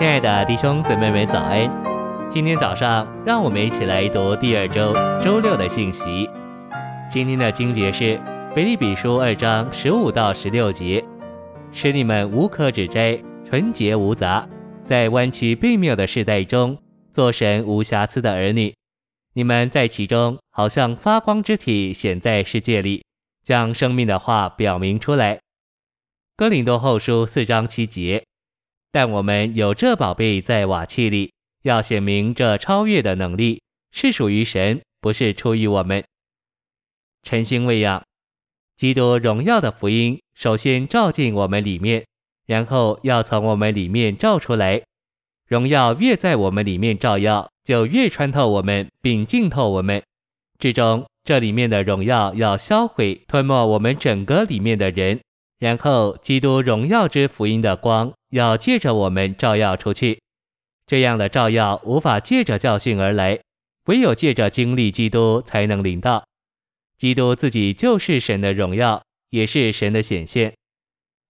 亲爱的弟兄姊妹们，早安！今天早上，让我们一起来读第二周周六的信息。今天的经节是腓立比书二章十五到十六节，使你们无可指摘，纯洁无杂，在弯曲悖谬的世代中，做神无瑕疵的儿女。你们在其中，好像发光之体显在世界里，将生命的话表明出来。哥林多后书四章七节。但我们有这宝贝在瓦器里，要显明这超越的能力是属于神，不是出于我们。晨星喂养，基督荣耀的福音首先照进我们里面，然后要从我们里面照出来。荣耀越在我们里面照耀，就越穿透我们，并浸透我们。最终，这里面的荣耀要销毁、吞没我们整个里面的人。然后，基督荣耀之福音的光要借着我们照耀出去。这样的照耀无法借着教训而来，唯有借着经历基督才能领到。基督自己就是神的荣耀，也是神的显现。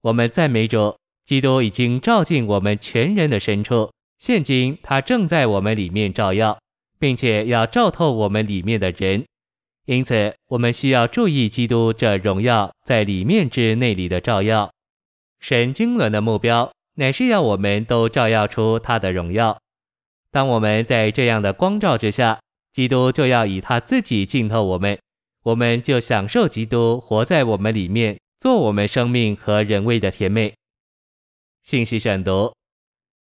我们赞美主，基督已经照进我们全人的深处，现今他正在我们里面照耀，并且要照透我们里面的人。因此，我们需要注意基督这荣耀在里面之内里的照耀。神经纶的目标乃是要我们都照耀出他的荣耀。当我们在这样的光照之下，基督就要以他自己浸透我们，我们就享受基督活在我们里面，做我们生命和人味的甜美。信息选读：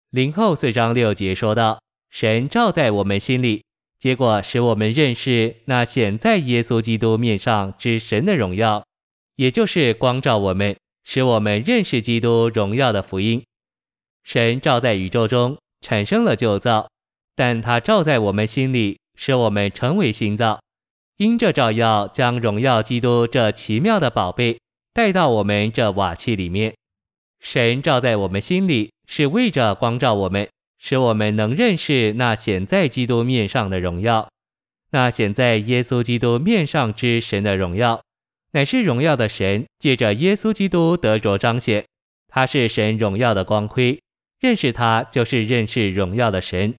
林后四章六节说道：“神照在我们心里。”结果使我们认识那显在耶稣基督面上之神的荣耀，也就是光照我们，使我们认识基督荣耀的福音。神照在宇宙中产生了旧造，但他照在我们心里，使我们成为新造。因这照耀将荣耀基督这奇妙的宝贝带到我们这瓦器里面。神照在我们心里，是为着光照我们。使我们能认识那显在基督面上的荣耀，那显在耶稣基督面上之神的荣耀，乃是荣耀的神借着耶稣基督得着彰显。他是神荣耀的光辉，认识他就是认识荣耀的神。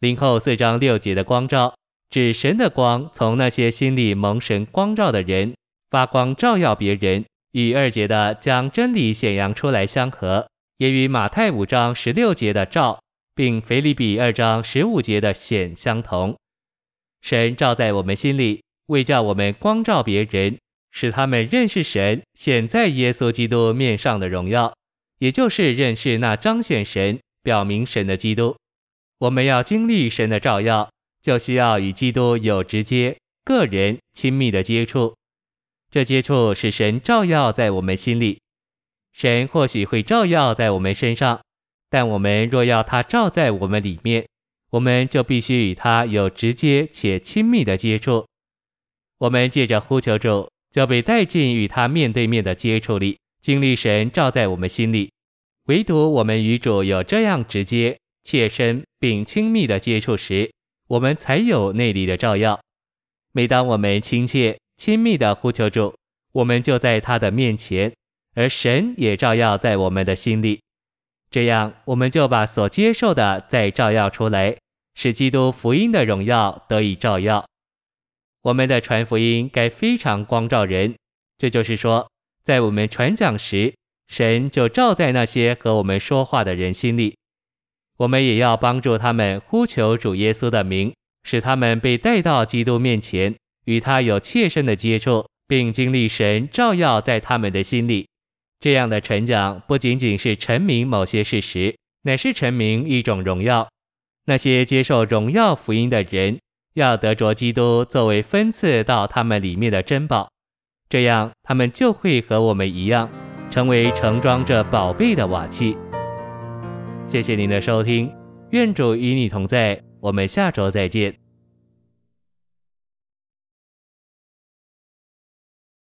林后四章六节的光照，指神的光从那些心里蒙神光照的人发光照耀别人，与二节的将真理显扬出来相合，也与马太五章十六节的照。并腓立比二章十五节的显相同，神照在我们心里，为叫我们光照别人，使他们认识神显在耶稣基督面上的荣耀，也就是认识那彰显神、表明神的基督。我们要经历神的照耀，就需要与基督有直接、个人、亲密的接触。这接触使神照耀在我们心里，神或许会照耀在我们身上。但我们若要他照在我们里面，我们就必须与他有直接且亲密的接触。我们借着呼求主，就被带进与他面对面的接触里，经历神照在我们心里。唯独我们与主有这样直接、切身并亲密的接触时，我们才有内里的照耀。每当我们亲切、亲密的呼求主，我们就在他的面前，而神也照耀在我们的心里。这样，我们就把所接受的再照耀出来，使基督福音的荣耀得以照耀。我们的传福音该非常光照人，这就是说，在我们传讲时，神就照在那些和我们说话的人心里。我们也要帮助他们呼求主耶稣的名，使他们被带到基督面前，与他有切身的接触，并经历神照耀在他们的心里。这样的传讲不仅仅是陈明某些事实，乃是陈明一种荣耀。那些接受荣耀福音的人，要得着基督作为分赐到他们里面的珍宝，这样他们就会和我们一样，成为盛装着宝贝的瓦器。谢谢您的收听，愿主与你同在，我们下周再见。